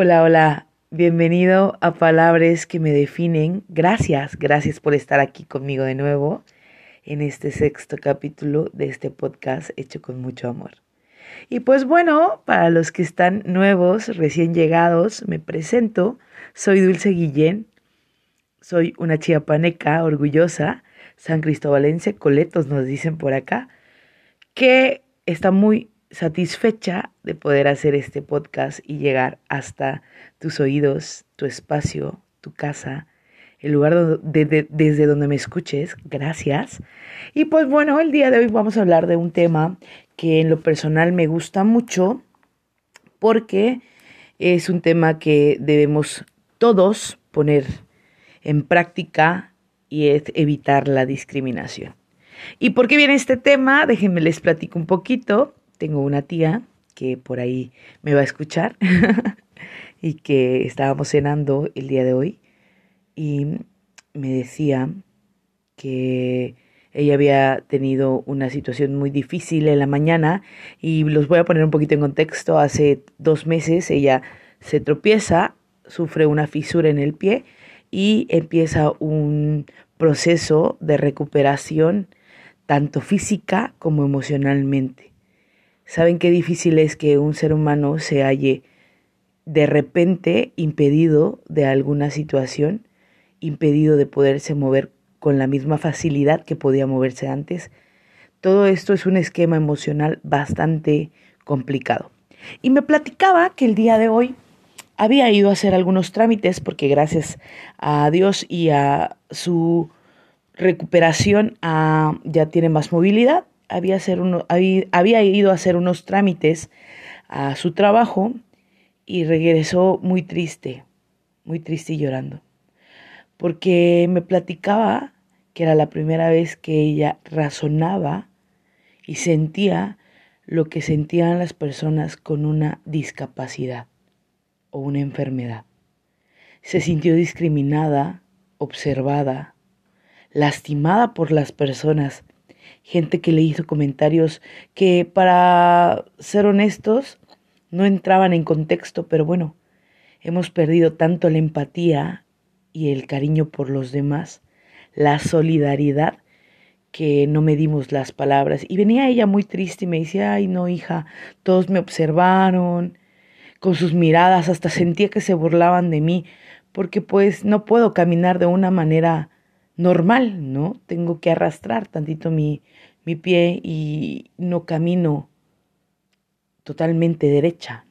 Hola, hola, bienvenido a Palabras que me definen. Gracias, gracias por estar aquí conmigo de nuevo en este sexto capítulo de este podcast hecho con mucho amor. Y pues bueno, para los que están nuevos, recién llegados, me presento. Soy Dulce Guillén, soy una chiapaneca orgullosa, san cristobalense, coletos nos dicen por acá, que está muy satisfecha de poder hacer este podcast y llegar hasta tus oídos, tu espacio, tu casa, el lugar desde donde me escuches. Gracias. Y pues bueno, el día de hoy vamos a hablar de un tema que en lo personal me gusta mucho porque es un tema que debemos todos poner en práctica y es evitar la discriminación. ¿Y por qué viene este tema? Déjenme les platico un poquito tengo una tía que por ahí me va a escuchar y que estábamos cenando el día de hoy y me decía que ella había tenido una situación muy difícil en la mañana y los voy a poner un poquito en contexto. Hace dos meses ella se tropieza, sufre una fisura en el pie y empieza un proceso de recuperación tanto física como emocionalmente. ¿Saben qué difícil es que un ser humano se halle de repente impedido de alguna situación, impedido de poderse mover con la misma facilidad que podía moverse antes? Todo esto es un esquema emocional bastante complicado. Y me platicaba que el día de hoy había ido a hacer algunos trámites porque gracias a Dios y a su recuperación ah, ya tiene más movilidad había, hacer uno, había ido a hacer unos trámites a su trabajo y regresó muy triste, muy triste y llorando, porque me platicaba que era la primera vez que ella razonaba y sentía lo que sentían las personas con una discapacidad o una enfermedad. Se sintió discriminada, observada, lastimada por las personas gente que le hizo comentarios que para ser honestos no entraban en contexto, pero bueno, hemos perdido tanto la empatía y el cariño por los demás, la solidaridad, que no medimos las palabras. Y venía ella muy triste y me decía, ay no, hija, todos me observaron, con sus miradas, hasta sentía que se burlaban de mí, porque pues no puedo caminar de una manera normal, ¿no? Tengo que arrastrar tantito mi, mi pie y no camino totalmente derecha.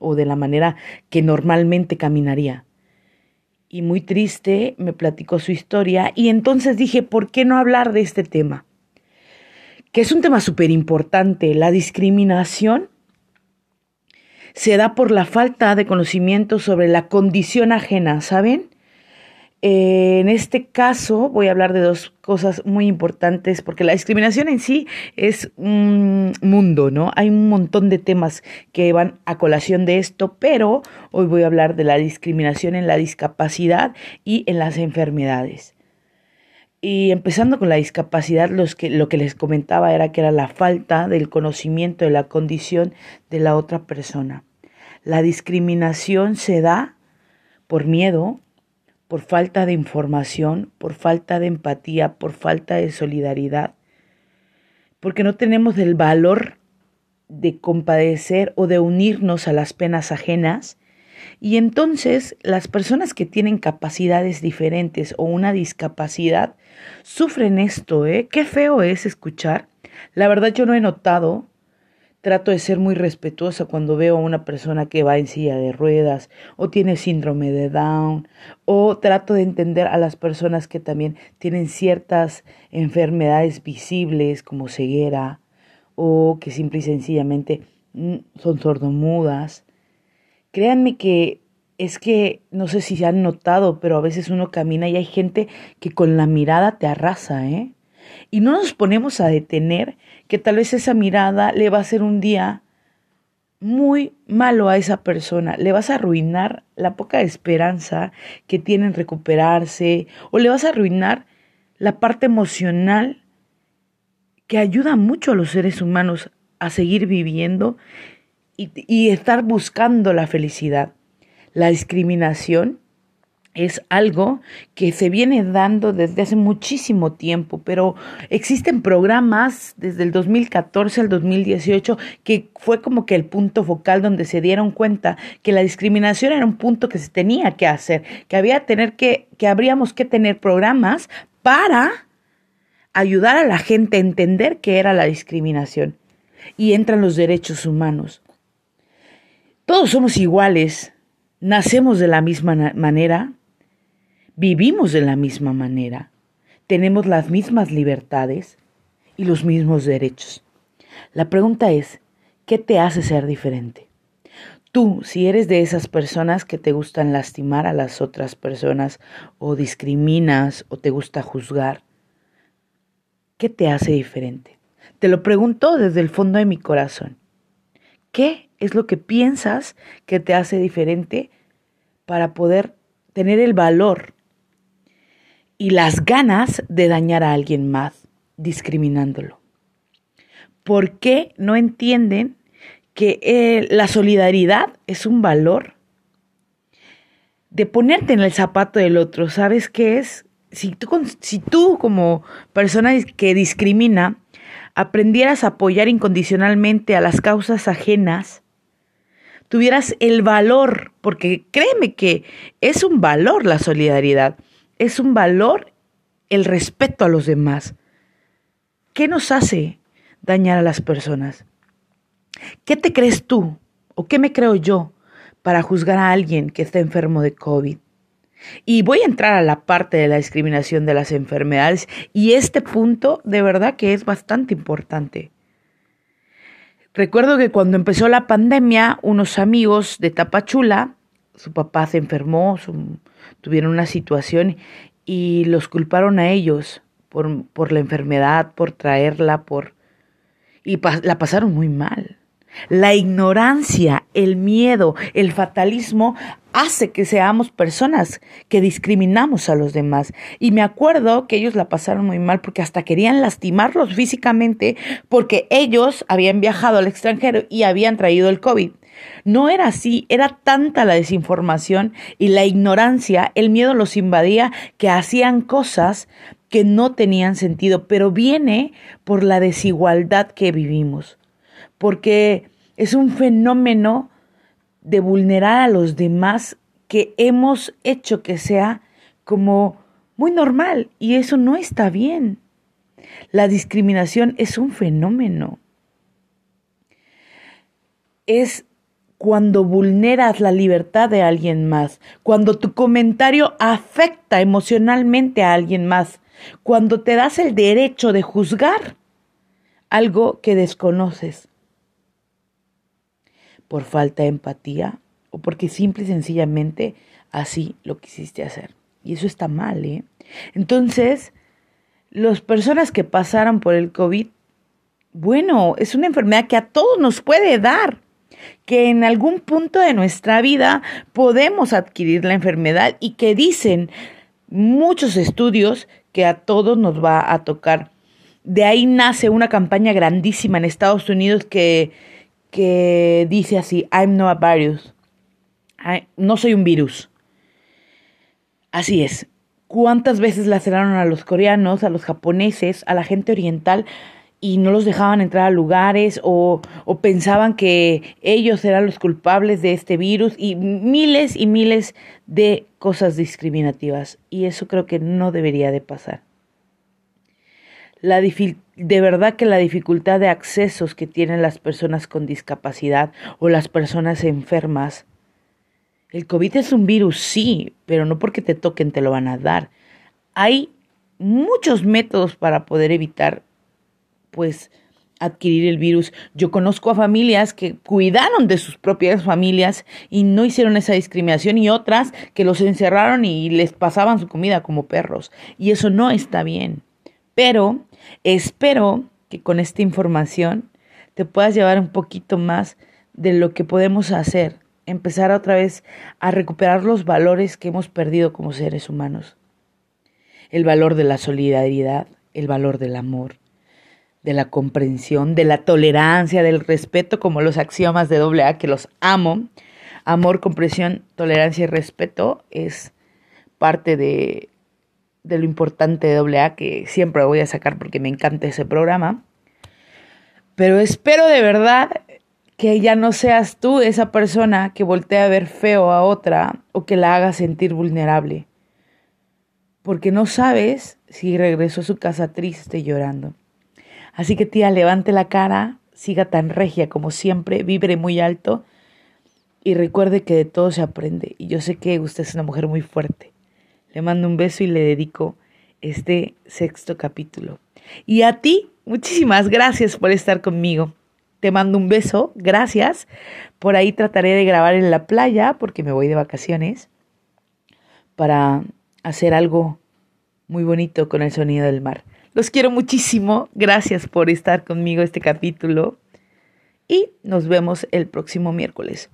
O de la manera que normalmente caminaría. Y muy triste me platicó su historia y entonces dije, ¿por qué no hablar de este tema? Que es un tema súper importante, la discriminación se da por la falta de conocimiento sobre la condición ajena, ¿saben? Eh, en este caso voy a hablar de dos cosas muy importantes porque la discriminación en sí es un mundo, ¿no? Hay un montón de temas que van a colación de esto, pero hoy voy a hablar de la discriminación en la discapacidad y en las enfermedades. Y empezando con la discapacidad, lo que les comentaba era que era la falta del conocimiento de la condición de la otra persona. La discriminación se da por miedo, por falta de información, por falta de empatía, por falta de solidaridad, porque no tenemos el valor de compadecer o de unirnos a las penas ajenas. Y entonces las personas que tienen capacidades diferentes o una discapacidad sufren esto, ¿eh? Qué feo es escuchar. La verdad yo no he notado Trato de ser muy respetuosa cuando veo a una persona que va en silla de ruedas o tiene síndrome de Down o trato de entender a las personas que también tienen ciertas enfermedades visibles como ceguera o que simple y sencillamente mm, son sordomudas. Créanme que es que no sé si se han notado, pero a veces uno camina y hay gente que con la mirada te arrasa, ¿eh? Y no nos ponemos a detener que tal vez esa mirada le va a hacer un día muy malo a esa persona, le vas a arruinar la poca esperanza que tiene en recuperarse o le vas a arruinar la parte emocional que ayuda mucho a los seres humanos a seguir viviendo y, y estar buscando la felicidad. La discriminación es algo que se viene dando desde hace muchísimo tiempo, pero existen programas desde el 2014 al 2018 que fue como que el punto focal donde se dieron cuenta que la discriminación era un punto que se tenía que hacer, que había tener que que habríamos que tener programas para ayudar a la gente a entender qué era la discriminación. Y entran los derechos humanos. Todos somos iguales, nacemos de la misma manera, vivimos de la misma manera, tenemos las mismas libertades y los mismos derechos. La pregunta es, ¿qué te hace ser diferente? Tú, si eres de esas personas que te gustan lastimar a las otras personas o discriminas o te gusta juzgar, ¿qué te hace diferente? Te lo pregunto desde el fondo de mi corazón. ¿Qué es lo que piensas que te hace diferente para poder tener el valor y las ganas de dañar a alguien más discriminándolo. ¿Por qué no entienden que eh, la solidaridad es un valor? De ponerte en el zapato del otro, ¿sabes qué es? Si tú, si tú como persona que discrimina aprendieras a apoyar incondicionalmente a las causas ajenas, tuvieras el valor, porque créeme que es un valor la solidaridad es un valor el respeto a los demás. ¿Qué nos hace dañar a las personas? ¿Qué te crees tú o qué me creo yo para juzgar a alguien que está enfermo de COVID? Y voy a entrar a la parte de la discriminación de las enfermedades y este punto de verdad que es bastante importante. Recuerdo que cuando empezó la pandemia, unos amigos de Tapachula, su papá se enfermó, su, tuvieron una situación y los culparon a ellos por, por la enfermedad, por traerla, por... y la pasaron muy mal. La ignorancia, el miedo, el fatalismo hace que seamos personas que discriminamos a los demás. Y me acuerdo que ellos la pasaron muy mal porque hasta querían lastimarlos físicamente porque ellos habían viajado al extranjero y habían traído el COVID. No era así, era tanta la desinformación y la ignorancia, el miedo los invadía que hacían cosas que no tenían sentido, pero viene por la desigualdad que vivimos, porque es un fenómeno de vulnerar a los demás que hemos hecho que sea como muy normal y eso no está bien. La discriminación es un fenómeno. Es cuando vulneras la libertad de alguien más, cuando tu comentario afecta emocionalmente a alguien más, cuando te das el derecho de juzgar algo que desconoces por falta de empatía o porque simple y sencillamente así lo quisiste hacer. Y eso está mal, ¿eh? Entonces, las personas que pasaron por el COVID, bueno, es una enfermedad que a todos nos puede dar que en algún punto de nuestra vida podemos adquirir la enfermedad y que dicen muchos estudios que a todos nos va a tocar. De ahí nace una campaña grandísima en Estados Unidos que, que dice así, I'm not a virus. no soy un virus. Así es. ¿Cuántas veces laceraron a los coreanos, a los japoneses, a la gente oriental y no los dejaban entrar a lugares o, o, pensaban que ellos eran los culpables de este virus y miles y miles de cosas discriminativas. Y eso creo que no debería de pasar. La de verdad que la dificultad de accesos que tienen las personas con discapacidad o las personas enfermas. El COVID es un virus, sí, pero no porque te toquen te lo van a dar. Hay muchos métodos para poder evitar pues adquirir el virus. Yo conozco a familias que cuidaron de sus propias familias y no hicieron esa discriminación y otras que los encerraron y les pasaban su comida como perros. Y eso no está bien. Pero espero que con esta información te puedas llevar un poquito más de lo que podemos hacer, empezar otra vez a recuperar los valores que hemos perdido como seres humanos. El valor de la solidaridad, el valor del amor, de la comprensión, de la tolerancia, del respeto, como los axiomas de doble A, que los amo. Amor, comprensión, tolerancia y respeto es parte de, de lo importante de AA que siempre voy a sacar porque me encanta ese programa. Pero espero de verdad que ya no seas tú esa persona que voltea a ver feo a otra o que la haga sentir vulnerable. Porque no sabes si regresó a su casa triste llorando. Así que tía, levante la cara, siga tan regia como siempre, vibre muy alto y recuerde que de todo se aprende. Y yo sé que usted es una mujer muy fuerte. Le mando un beso y le dedico este sexto capítulo. Y a ti, muchísimas gracias por estar conmigo. Te mando un beso, gracias. Por ahí trataré de grabar en la playa porque me voy de vacaciones para hacer algo muy bonito con el sonido del mar. Los quiero muchísimo. Gracias por estar conmigo este capítulo. Y nos vemos el próximo miércoles.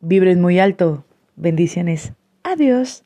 Vibren muy alto. Bendiciones. Adiós.